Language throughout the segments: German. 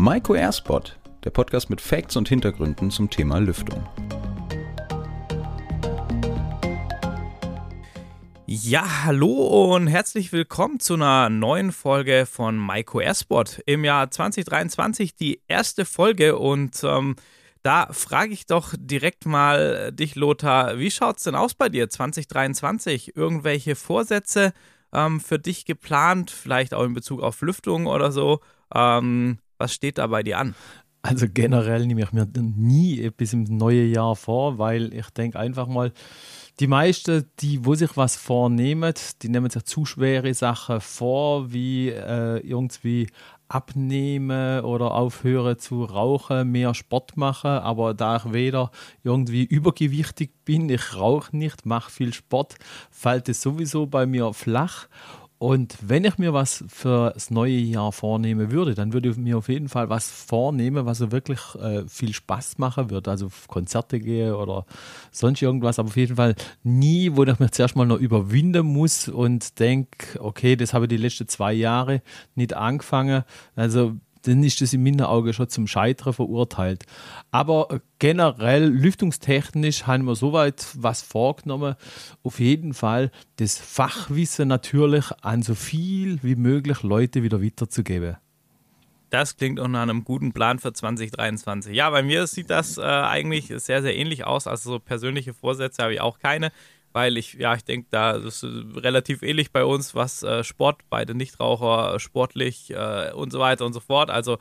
Maiko Airspot, der Podcast mit Facts und Hintergründen zum Thema Lüftung. Ja, hallo und herzlich willkommen zu einer neuen Folge von Maiko Airspot. Im Jahr 2023 die erste Folge und ähm, da frage ich doch direkt mal dich, Lothar, wie schaut es denn aus bei dir 2023? Irgendwelche Vorsätze ähm, für dich geplant, vielleicht auch in Bezug auf Lüftung oder so? Ähm, was steht da bei dir an? Also generell nehme ich mir nie bis im neue Jahr vor, weil ich denke einfach mal, die meisten, die wo sich was vornehmen, die nehmen sich zu schwere Sachen vor, wie äh, irgendwie abnehmen oder aufhören zu rauchen, mehr Sport machen. Aber da ich weder irgendwie übergewichtig bin, ich rauche nicht, mache viel Sport, fällt es sowieso bei mir flach. Und wenn ich mir was für das neue Jahr vornehmen würde, dann würde ich mir auf jeden Fall was vornehmen, was so wirklich äh, viel Spaß machen wird. Also Konzerte gehe oder sonst irgendwas, aber auf jeden Fall nie, wo ich mich zuerst mal noch überwinden muss und denke, okay, das habe ich die letzten zwei Jahre nicht angefangen. Also dann ist das in meinen Augen schon zum Scheitern verurteilt. Aber generell lüftungstechnisch haben wir soweit was vorgenommen. Auf jeden Fall das Fachwissen natürlich an so viel wie möglich Leute wieder weiterzugeben. Das klingt auch nach einem guten Plan für 2023. Ja, bei mir sieht das äh, eigentlich sehr, sehr ähnlich aus. Also so persönliche Vorsätze habe ich auch keine weil ich, ja, ich denke, da ist relativ ähnlich bei uns, was äh, Sport, beide Nichtraucher, sportlich äh, und so weiter und so fort. Also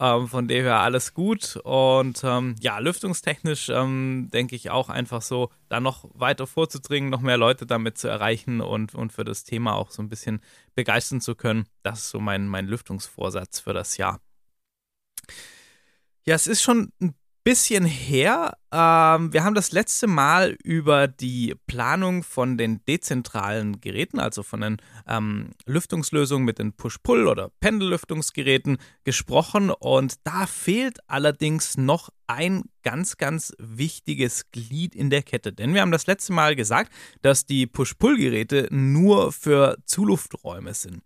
ähm, von dem her alles gut. Und ähm, ja, lüftungstechnisch ähm, denke ich auch einfach so, da noch weiter vorzudringen, noch mehr Leute damit zu erreichen und, und für das Thema auch so ein bisschen begeistern zu können. Das ist so mein, mein Lüftungsvorsatz für das Jahr. Ja, es ist schon ein bisschen her. Ähm, wir haben das letzte Mal über die Planung von den dezentralen Geräten, also von den ähm, Lüftungslösungen mit den Push-Pull- oder Pendellüftungsgeräten gesprochen. Und da fehlt allerdings noch ein ganz, ganz wichtiges Glied in der Kette. Denn wir haben das letzte Mal gesagt, dass die Push-Pull-Geräte nur für Zulufträume sind.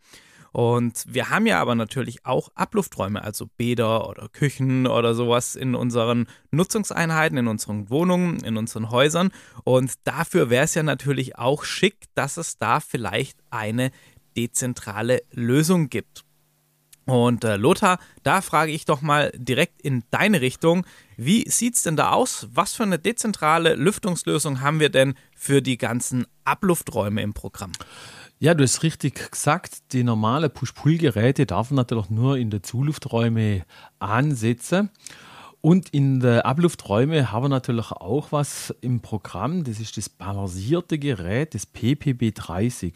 Und wir haben ja aber natürlich auch Ablufträume, also Bäder oder Küchen oder sowas in unseren Nutzungseinheiten, in unseren Wohnungen, in unseren Häusern. Und dafür wäre es ja natürlich auch schick, dass es da vielleicht eine dezentrale Lösung gibt. Und äh, Lothar, da frage ich doch mal direkt in deine Richtung. Wie sieht es denn da aus? Was für eine dezentrale Lüftungslösung haben wir denn für die ganzen Ablufträume im Programm? Ja, du hast richtig gesagt, die normale Push-Pull-Geräte darf man natürlich nur in den Zulufträume ansetzen. Und in den Ablufträume haben wir natürlich auch was im Programm. Das ist das balancierte Gerät, das PPB30.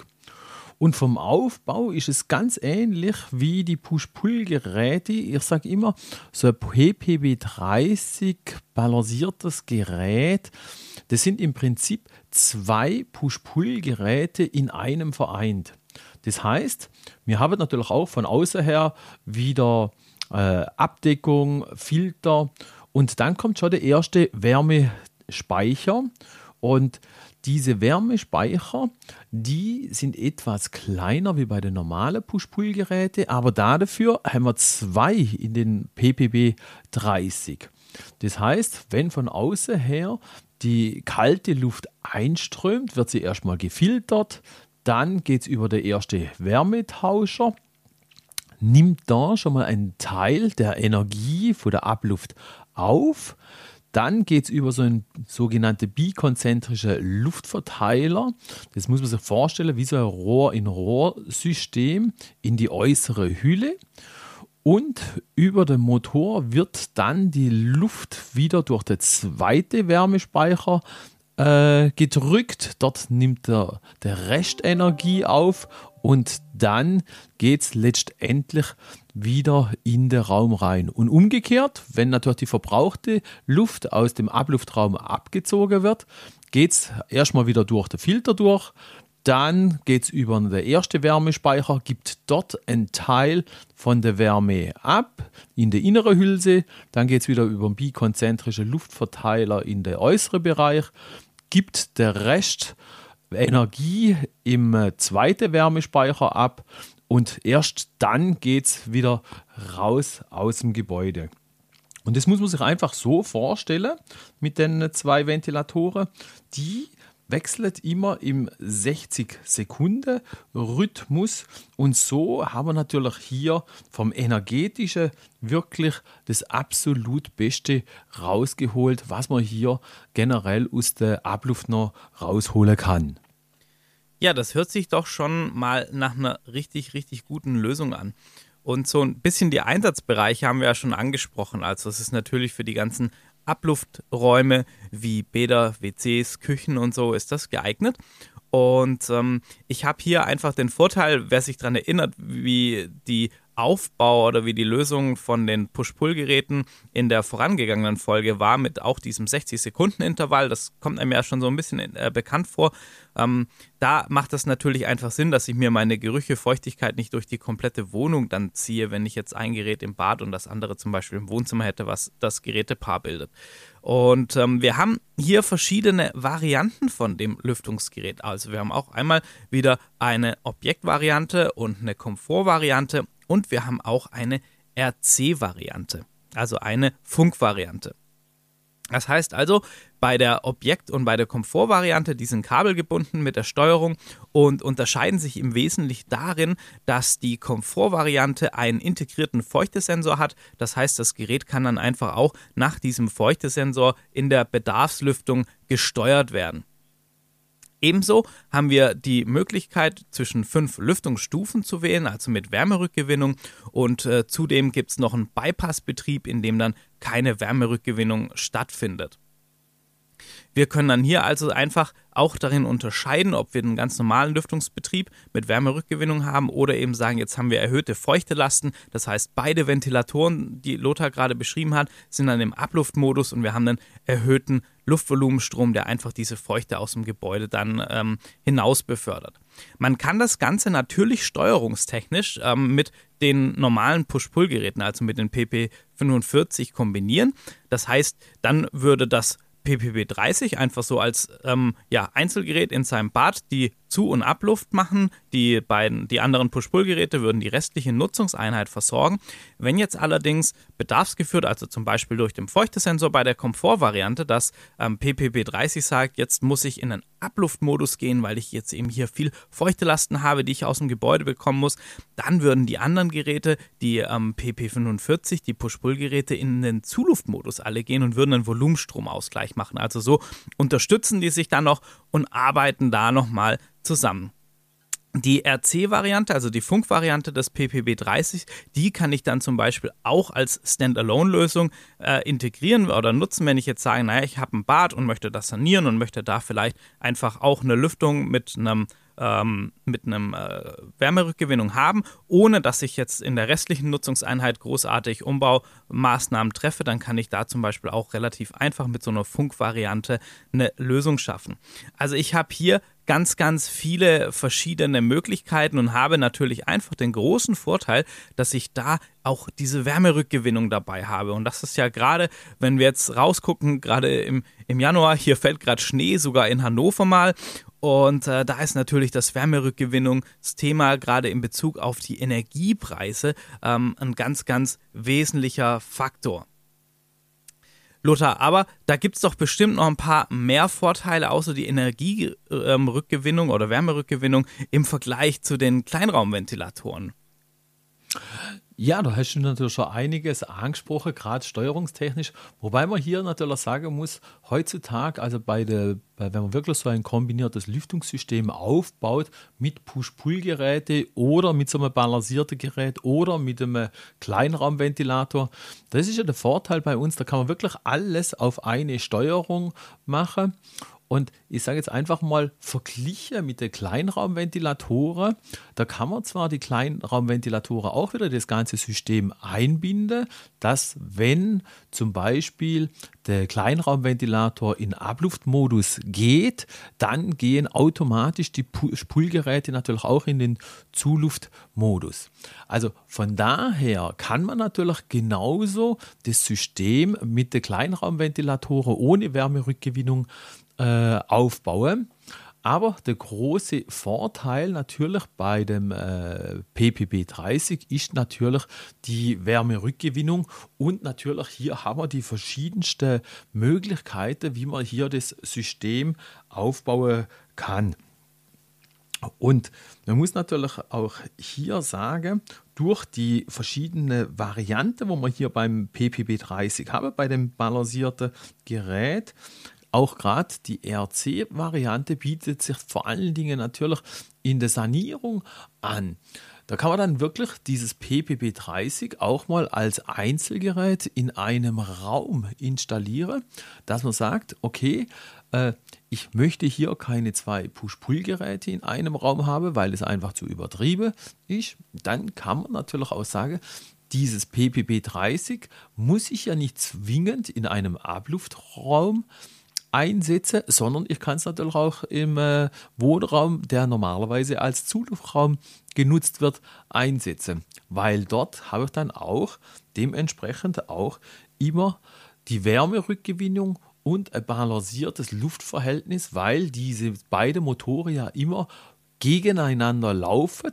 Und vom Aufbau ist es ganz ähnlich wie die Push-Pull-Geräte. Ich sage immer, so ein PPB30 balanciertes Gerät, das sind im Prinzip zwei Push-Pull-Geräte in einem vereint. Das heißt, wir haben natürlich auch von außen her wieder äh, Abdeckung, Filter und dann kommt schon der erste Wärmespeicher und diese Wärmespeicher, die sind etwas kleiner wie bei den normalen Push-Pull-Geräten, aber dafür haben wir zwei in den PPB 30. Das heißt, wenn von außen her die kalte Luft einströmt, wird sie erstmal gefiltert, dann geht es über den ersten Wärmetauscher, nimmt da schon mal einen Teil der Energie von der Abluft auf. Dann geht es über so einen sogenannten bikonzentrischen Luftverteiler. Das muss man sich vorstellen, wie so ein Rohr-in-Rohr-System in die äußere Hülle. Und über den Motor wird dann die Luft wieder durch den zweiten Wärmespeicher äh, gedrückt. Dort nimmt der, der Rest Energie auf und dann geht es letztendlich wieder in den Raum rein. Und umgekehrt, wenn natürlich die verbrauchte Luft aus dem Abluftraum abgezogen wird, geht es erstmal wieder durch den Filter durch, dann geht es über den ersten Wärmespeicher, gibt dort einen Teil von der Wärme ab in der innere Hülse. Dann geht es wieder über den bikonzentrischen Luftverteiler in den äußeren Bereich, gibt der Rest Energie im zweiten Wärmespeicher ab und erst dann geht es wieder raus aus dem Gebäude. Und das muss man sich einfach so vorstellen mit den zwei Ventilatoren. Die wechselt immer im 60 Sekunden Rhythmus und so haben wir natürlich hier vom energetischen wirklich das absolut Beste rausgeholt, was man hier generell aus der Abluft noch rausholen kann. Ja, das hört sich doch schon mal nach einer richtig, richtig guten Lösung an. Und so ein bisschen die Einsatzbereiche haben wir ja schon angesprochen. Also es ist natürlich für die ganzen Ablufträume wie Bäder, WCs, Küchen und so ist das geeignet. Und ähm, ich habe hier einfach den Vorteil, wer sich daran erinnert, wie die Aufbau oder wie die Lösung von den Push-Pull-Geräten in der vorangegangenen Folge war, mit auch diesem 60-Sekunden-Intervall. Das kommt einem ja schon so ein bisschen äh, bekannt vor. Ähm, da macht es natürlich einfach Sinn, dass ich mir meine Gerüche, Feuchtigkeit nicht durch die komplette Wohnung dann ziehe, wenn ich jetzt ein Gerät im Bad und das andere zum Beispiel im Wohnzimmer hätte, was das Gerätepaar bildet. Und ähm, wir haben hier verschiedene Varianten von dem Lüftungsgerät. Also wir haben auch einmal wieder eine Objektvariante und eine Komfortvariante und wir haben auch eine RC-Variante, also eine Funkvariante. Das heißt also, bei der Objekt- und bei der Komfortvariante, die sind kabelgebunden mit der Steuerung und unterscheiden sich im Wesentlichen darin, dass die Komfortvariante einen integrierten Feuchtesensor hat. Das heißt, das Gerät kann dann einfach auch nach diesem Feuchtesensor in der Bedarfslüftung gesteuert werden. Ebenso haben wir die Möglichkeit, zwischen fünf Lüftungsstufen zu wählen, also mit Wärmerückgewinnung. Und äh, zudem gibt es noch einen Bypassbetrieb, in dem dann keine Wärmerückgewinnung stattfindet. Wir können dann hier also einfach auch darin unterscheiden, ob wir einen ganz normalen Lüftungsbetrieb mit Wärmerückgewinnung haben oder eben sagen, jetzt haben wir erhöhte Feuchtelasten. Das heißt, beide Ventilatoren, die Lothar gerade beschrieben hat, sind dann im Abluftmodus und wir haben einen erhöhten Luftvolumenstrom, der einfach diese Feuchte aus dem Gebäude dann ähm, hinaus befördert. Man kann das Ganze natürlich steuerungstechnisch ähm, mit den normalen Push-Pull-Geräten, also mit den PP45 kombinieren. Das heißt, dann würde das PPB 30 einfach so als ähm, ja, Einzelgerät in seinem Bad die Zu- und Abluft machen. Die beiden, die anderen Push-Pull-Geräte würden die restliche Nutzungseinheit versorgen. Wenn jetzt allerdings bedarfsgeführt, also zum Beispiel durch den Feuchtesensor bei der Komfortvariante, dass ähm, PPB 30 sagt, jetzt muss ich in einen Abluftmodus gehen, weil ich jetzt eben hier viel Feuchtelasten habe, die ich aus dem Gebäude bekommen muss, dann würden die anderen Geräte, die ähm, PP45, die Push-Pull-Geräte, in den Zuluftmodus alle gehen und würden einen Volumenstromausgleich machen. Also so unterstützen die sich dann noch und arbeiten da nochmal zusammen. Die RC-Variante, also die Funkvariante des PPB30, die kann ich dann zum Beispiel auch als Standalone-Lösung äh, integrieren oder nutzen, wenn ich jetzt sage, naja, ich habe ein Bad und möchte das sanieren und möchte da vielleicht einfach auch eine Lüftung mit einem ähm, mit einem äh, Wärmerückgewinnung haben, ohne dass ich jetzt in der restlichen Nutzungseinheit großartig Umbaumaßnahmen treffe, dann kann ich da zum Beispiel auch relativ einfach mit so einer Funkvariante eine Lösung schaffen. Also ich habe hier ganz, ganz viele verschiedene Möglichkeiten und habe natürlich einfach den großen Vorteil, dass ich da auch diese Wärmerückgewinnung dabei habe. Und das ist ja gerade, wenn wir jetzt rausgucken, gerade im, im Januar, hier fällt gerade Schnee, sogar in Hannover mal. Und äh, da ist natürlich das Wärmerückgewinnungsthema gerade in Bezug auf die Energiepreise ähm, ein ganz, ganz wesentlicher Faktor. Lothar, aber da gibt es doch bestimmt noch ein paar mehr Vorteile, außer die Energierückgewinnung ähm, oder Wärmerückgewinnung im Vergleich zu den Kleinraumventilatoren. Ja, da hast du natürlich schon einiges angesprochen, gerade steuerungstechnisch. Wobei man hier natürlich sagen muss, heutzutage, also bei der, wenn man wirklich so ein kombiniertes Lüftungssystem aufbaut mit Push-Pull-Geräte oder mit so einem balancierten Gerät oder mit einem Kleinraumventilator, das ist ja der Vorteil bei uns, da kann man wirklich alles auf eine Steuerung machen. Und ich sage jetzt einfach mal, verglichen mit den Kleinraumventilatoren, da kann man zwar die Kleinraumventilatoren auch wieder das ganze System einbinden, dass wenn zum Beispiel der Kleinraumventilator in Abluftmodus geht, dann gehen automatisch die Spulgeräte natürlich auch in den Zuluftmodus. Also von daher kann man natürlich genauso das System mit den Kleinraumventilatoren ohne Wärmerückgewinnung äh, aufbauen. Aber der große Vorteil natürlich bei dem äh, PPB 30 ist natürlich die Wärmerückgewinnung und natürlich hier haben wir die verschiedensten Möglichkeiten, wie man hier das System aufbauen kann. Und man muss natürlich auch hier sagen, durch die verschiedenen Varianten, wo man hier beim PPB 30 haben, bei dem balancierten Gerät, auch gerade die RC-Variante bietet sich vor allen Dingen natürlich in der Sanierung an. Da kann man dann wirklich dieses PPB 30 auch mal als Einzelgerät in einem Raum installieren, dass man sagt, okay, äh, ich möchte hier keine zwei Push-Pull-Geräte in einem Raum haben, weil es einfach zu übertrieben ist. Dann kann man natürlich auch sagen, dieses PPB 30 muss ich ja nicht zwingend in einem Abluftraum einsetze, sondern ich kann es natürlich auch im äh, Wohnraum, der normalerweise als Zuluftraum genutzt wird, einsetzen, weil dort habe ich dann auch dementsprechend auch immer die Wärmerückgewinnung und ein balanciertes Luftverhältnis, weil diese beiden Motoren ja immer gegeneinander laufen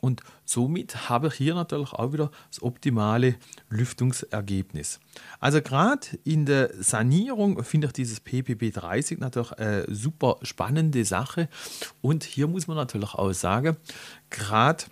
und somit habe ich hier natürlich auch wieder das optimale Lüftungsergebnis. Also gerade in der Sanierung finde ich dieses PPB 30 natürlich eine super spannende Sache. Und hier muss man natürlich auch sagen, gerade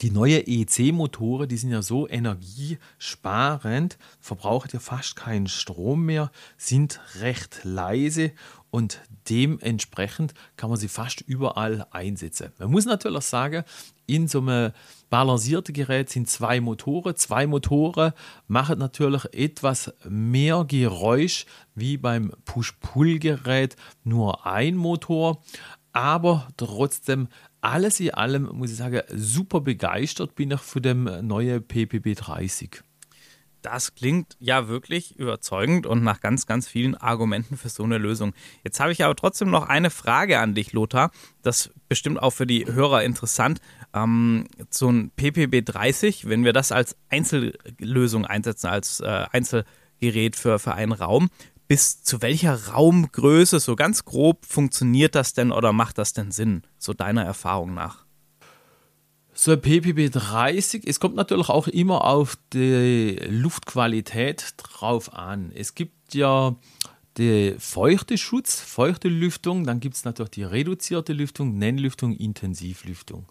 die neuen EEC-Motoren, die sind ja so energiesparend, verbrauchen ja fast keinen Strom mehr, sind recht leise und dementsprechend kann man sie fast überall einsetzen. Man muss natürlich sagen, in so einem balancierten Gerät sind zwei Motoren. Zwei Motoren machen natürlich etwas mehr Geräusch wie beim Push-Pull-Gerät nur ein Motor. Aber trotzdem, alles in allem, muss ich sagen, super begeistert bin ich von dem neuen PPB 30. Das klingt ja wirklich überzeugend und nach ganz, ganz vielen Argumenten für so eine Lösung. Jetzt habe ich aber trotzdem noch eine Frage an dich, Lothar. Das ist bestimmt auch für die Hörer interessant. Ähm, so ein PPB 30, wenn wir das als Einzellösung einsetzen, als äh, Einzelgerät für, für einen Raum, bis zu welcher Raumgröße, so ganz grob, funktioniert das denn oder macht das denn Sinn, so deiner Erfahrung nach? So ein PPB 30, es kommt natürlich auch immer auf die Luftqualität drauf an. Es gibt ja die feuchte Schutz, feuchte Lüftung, dann gibt es natürlich die reduzierte Lüftung, Nennlüftung, Intensivlüftung.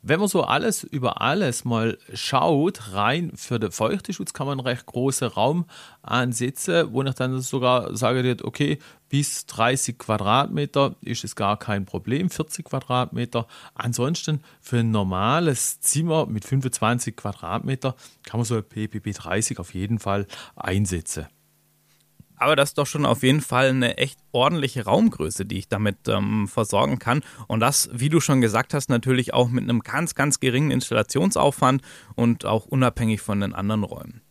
Wenn man so alles über alles mal schaut, rein für den Feuchteschutz kann man recht großen Raum ansetzen, wo ich dann sogar sage, okay, bis 30 Quadratmeter ist es gar kein Problem, 40 Quadratmeter. Ansonsten für ein normales Zimmer mit 25 Quadratmeter kann man so ein PPP 30 auf jeden Fall einsetzen. Aber das ist doch schon auf jeden Fall eine echt ordentliche Raumgröße, die ich damit ähm, versorgen kann. Und das, wie du schon gesagt hast, natürlich auch mit einem ganz, ganz geringen Installationsaufwand und auch unabhängig von den anderen Räumen.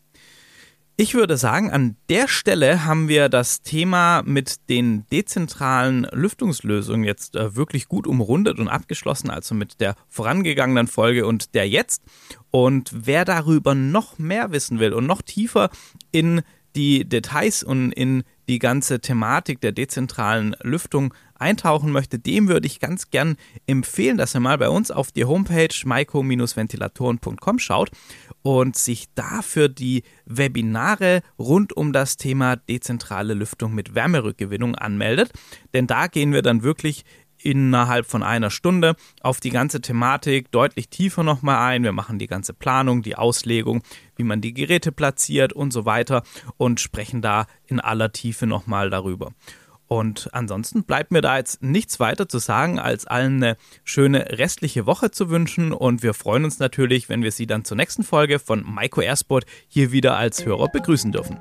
Ich würde sagen, an der Stelle haben wir das Thema mit den dezentralen Lüftungslösungen jetzt äh, wirklich gut umrundet und abgeschlossen, also mit der vorangegangenen Folge und der jetzt. Und wer darüber noch mehr wissen will und noch tiefer in die Details und in die ganze Thematik der dezentralen Lüftung eintauchen möchte, dem würde ich ganz gern empfehlen, dass er mal bei uns auf die Homepage maiko-ventilatoren.com schaut und sich dafür die Webinare rund um das Thema dezentrale Lüftung mit Wärmerückgewinnung anmeldet. Denn da gehen wir dann wirklich innerhalb von einer Stunde auf die ganze Thematik deutlich tiefer nochmal ein. Wir machen die ganze Planung, die Auslegung, wie man die Geräte platziert und so weiter und sprechen da in aller Tiefe nochmal darüber. Und ansonsten bleibt mir da jetzt nichts weiter zu sagen, als allen eine schöne restliche Woche zu wünschen. Und wir freuen uns natürlich, wenn wir Sie dann zur nächsten Folge von Maiko Airsport hier wieder als Hörer begrüßen dürfen.